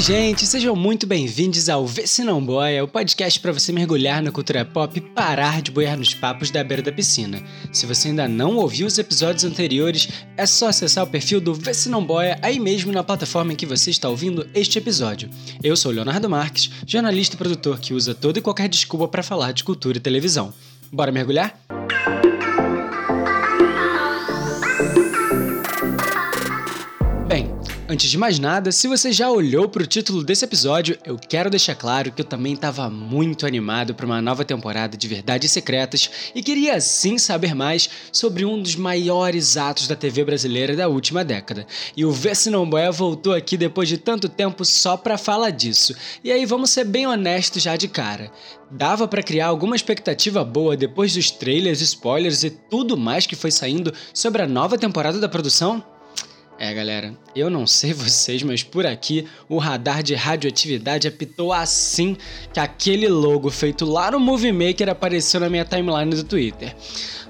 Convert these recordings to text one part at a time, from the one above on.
Oi, gente, sejam muito bem-vindos ao Vê Se Não Boia, o podcast para você mergulhar na cultura pop e parar de boiar nos papos da beira da piscina. Se você ainda não ouviu os episódios anteriores, é só acessar o perfil do Vê Se Não Boia aí mesmo na plataforma em que você está ouvindo este episódio. Eu sou Leonardo Marques, jornalista e produtor que usa toda e qualquer desculpa para falar de cultura e televisão. Bora mergulhar? Antes de mais nada, se você já olhou para o título desse episódio, eu quero deixar claro que eu também estava muito animado para uma nova temporada de Verdades Secretas e queria sim saber mais sobre um dos maiores atos da TV brasileira da última década. E o Vê Se Não Boia voltou aqui depois de tanto tempo só para falar disso. E aí vamos ser bem honestos já de cara. Dava para criar alguma expectativa boa depois dos trailers, spoilers e tudo mais que foi saindo sobre a nova temporada da produção? É, galera, eu não sei vocês, mas por aqui o radar de radioatividade apitou assim que aquele logo feito lá no Movie Maker apareceu na minha timeline do Twitter.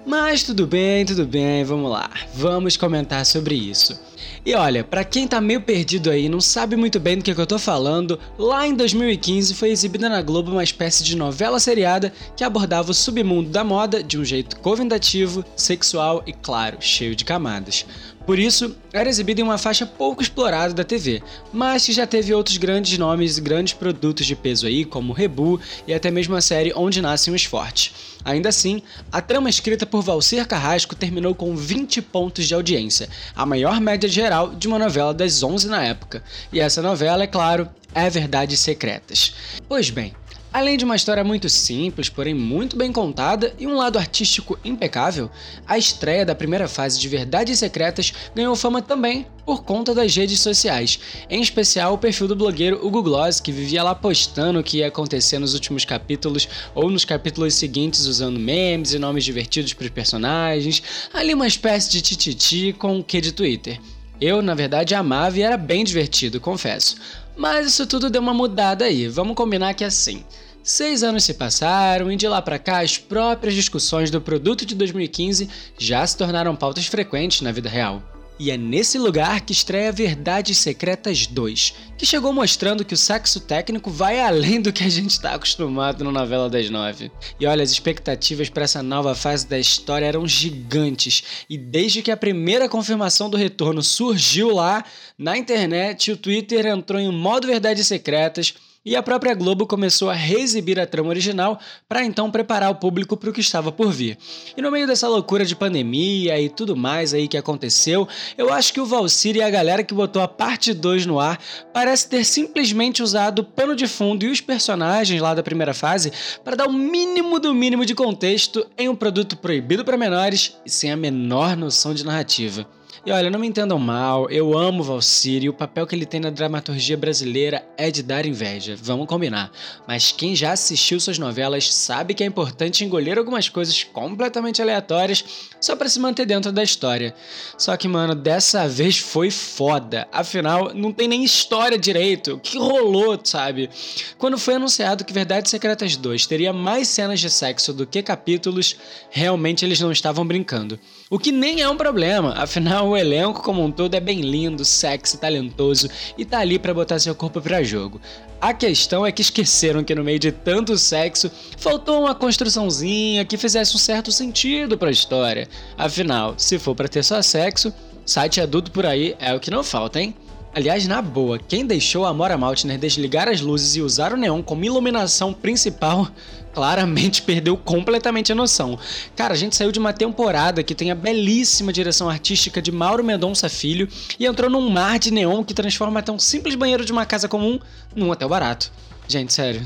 Mas tudo bem, tudo bem, vamos lá. Vamos comentar sobre isso. E olha, para quem tá meio perdido aí, não sabe muito bem do que, que eu tô falando, lá em 2015 foi exibida na Globo uma espécie de novela seriada que abordava o submundo da moda de um jeito convidativo, sexual e, claro, cheio de camadas. Por isso, era exibida em uma faixa pouco explorada da TV, mas que já teve outros grandes nomes e grandes produtos de peso aí, como Rebu e até mesmo a série Onde Nascem os Fortes. Ainda assim, a trama escrita por Valcir Carrasco terminou com 20 pontos de audiência, a maior média geral de uma novela das 11 na época. E essa novela, é claro, é Verdades Secretas. Pois bem, Além de uma história muito simples, porém muito bem contada e um lado artístico impecável, a estreia da primeira fase de Verdades Secretas ganhou fama também por conta das redes sociais, em especial o perfil do blogueiro Hugo Gloss, que vivia lá postando o que ia acontecer nos últimos capítulos ou nos capítulos seguintes usando memes e nomes divertidos para os personagens, ali uma espécie de tititi com o que de Twitter. Eu, na verdade, amava e era bem divertido, confesso. Mas isso tudo deu uma mudada aí, vamos combinar que é assim. Seis anos se passaram e de lá para cá as próprias discussões do produto de 2015 já se tornaram pautas frequentes na vida real. E é nesse lugar que estreia Verdades Secretas 2, que chegou mostrando que o sexo técnico vai além do que a gente está acostumado no Novela das Nove. E olha, as expectativas para essa nova fase da história eram gigantes, e desde que a primeira confirmação do retorno surgiu lá, na internet, o Twitter entrou em modo Verdades Secretas e a própria Globo começou a reexibir a trama original para então preparar o público para o que estava por vir. E no meio dessa loucura de pandemia e tudo mais aí que aconteceu, eu acho que o Valsir e a galera que botou a parte 2 no ar parece ter simplesmente usado o pano de fundo e os personagens lá da primeira fase para dar o mínimo do mínimo de contexto em um produto proibido para menores e sem a menor noção de narrativa. E olha, não me entendam mal, eu amo Valsir e o papel que ele tem na dramaturgia brasileira é de dar inveja, vamos combinar. Mas quem já assistiu suas novelas sabe que é importante engolir algumas coisas completamente aleatórias só para se manter dentro da história. Só que, mano, dessa vez foi foda. Afinal, não tem nem história direito. O que rolou, sabe? Quando foi anunciado que Verdades Secretas 2 teria mais cenas de sexo do que capítulos, realmente eles não estavam brincando. O que nem é um problema, afinal o elenco como um todo é bem lindo, sexy, talentoso e tá ali para botar seu corpo para jogo. A questão é que esqueceram que no meio de tanto sexo faltou uma construçãozinha que fizesse um certo sentido para a história. Afinal, se for para ter só sexo, site adulto por aí é o que não falta, hein? Aliás, na boa, quem deixou a Mora Maltner desligar as luzes e usar o neon como iluminação principal claramente perdeu completamente a noção. Cara, a gente saiu de uma temporada que tem a belíssima direção artística de Mauro Mendonça Filho e entrou num mar de neon que transforma até um simples banheiro de uma casa comum num hotel barato. Gente, sério,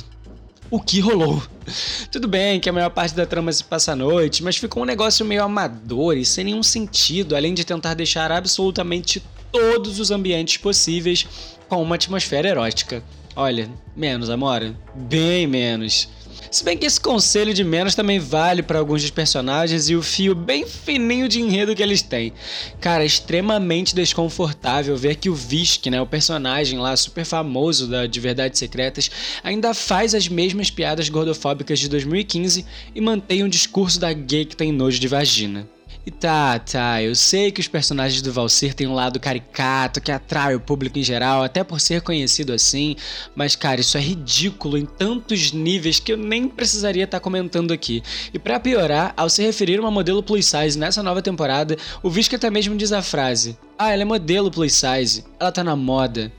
o que rolou. Tudo bem que a maior parte da trama se passa à noite, mas ficou um negócio meio amador e sem nenhum sentido, além de tentar deixar absolutamente todos os ambientes possíveis com uma atmosfera erótica. Olha, menos, Amora. Bem menos. Se bem que esse conselho de menos também vale para alguns dos personagens e o fio bem fininho de enredo que eles têm. Cara, é extremamente desconfortável ver que o Visk, né, o personagem lá super famoso da de Verdades Secretas, ainda faz as mesmas piadas gordofóbicas de 2015 e mantém um discurso da gay que tem nojo de vagina. E tá, tá, eu sei que os personagens do Valsir têm um lado caricato que atrai o público em geral, até por ser conhecido assim, mas cara, isso é ridículo em tantos níveis que eu nem precisaria estar tá comentando aqui. E para piorar, ao se referir a uma modelo plus size nessa nova temporada, o Visca até mesmo diz a frase: Ah, ela é modelo plus size, ela tá na moda.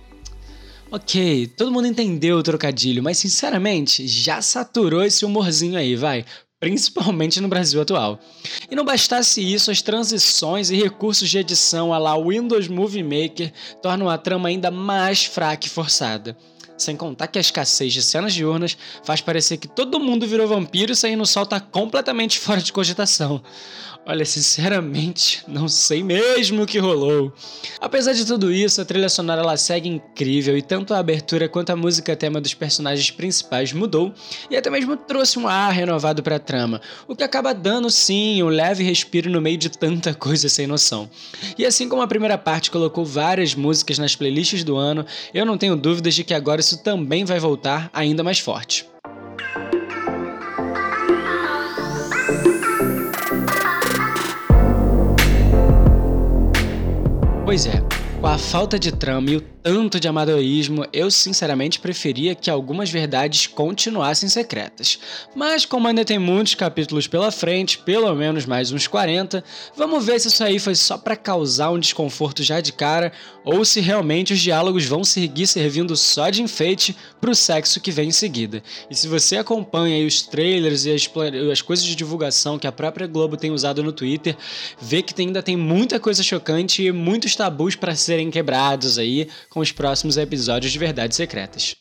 Ok, todo mundo entendeu o trocadilho, mas sinceramente, já saturou esse humorzinho aí, vai principalmente no Brasil atual. E não bastasse isso, as transições e recursos de edição a lá Windows Movie Maker tornam a trama ainda mais fraca e forçada. Sem contar que a escassez de cenas diurnas faz parecer que todo mundo virou vampiro e sair no sol tá completamente fora de cogitação. Olha, sinceramente, não sei mesmo o que rolou. Apesar de tudo isso, a trilha sonora ela segue incrível e tanto a abertura quanto a música tema dos personagens principais mudou e até mesmo trouxe um ar renovado para a trama, o que acaba dando sim um leve respiro no meio de tanta coisa sem noção. E assim como a primeira parte colocou várias músicas nas playlists do ano, eu não tenho dúvidas de que agora também vai voltar ainda mais forte. Pois é, com a falta de trama e o tanto de amadorismo, eu sinceramente preferia que algumas verdades continuassem secretas. Mas como ainda tem muitos capítulos pela frente, pelo menos mais uns 40, vamos ver se isso aí foi só para causar um desconforto já de cara ou se realmente os diálogos vão seguir servindo só de enfeite pro sexo que vem em seguida. E se você acompanha os trailers e as, as coisas de divulgação que a própria Globo tem usado no Twitter, vê que ainda tem muita coisa chocante e muitos tabus para serem quebrados aí com os próximos episódios de Verdades Secretas.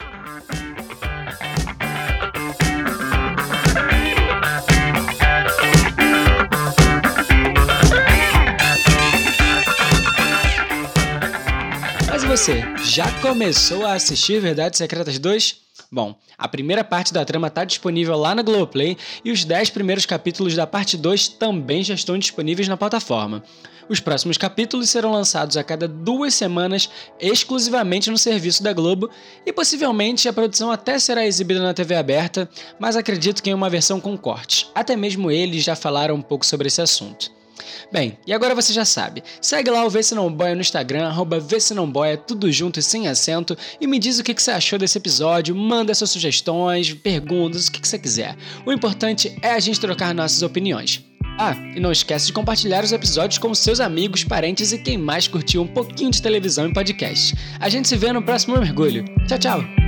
Mas você, já começou a assistir Verdades Secretas 2? Bom, a primeira parte da trama está disponível lá na Globoplay e os 10 primeiros capítulos da parte 2 também já estão disponíveis na plataforma. Os próximos capítulos serão lançados a cada duas semanas exclusivamente no serviço da Globo e possivelmente a produção até será exibida na TV aberta, mas acredito que em uma versão com cortes. Até mesmo eles já falaram um pouco sobre esse assunto. Bem, e agora você já sabe. Segue lá o Vê Se Não Boia no Instagram, arroba Vê Se Não Boia, tudo junto e sem acento, e me diz o que você achou desse episódio, manda suas sugestões, perguntas, o que você quiser. O importante é a gente trocar nossas opiniões. Ah, e não esquece de compartilhar os episódios com seus amigos, parentes e quem mais curtiu um pouquinho de televisão e podcast. A gente se vê no próximo mergulho. Tchau, tchau!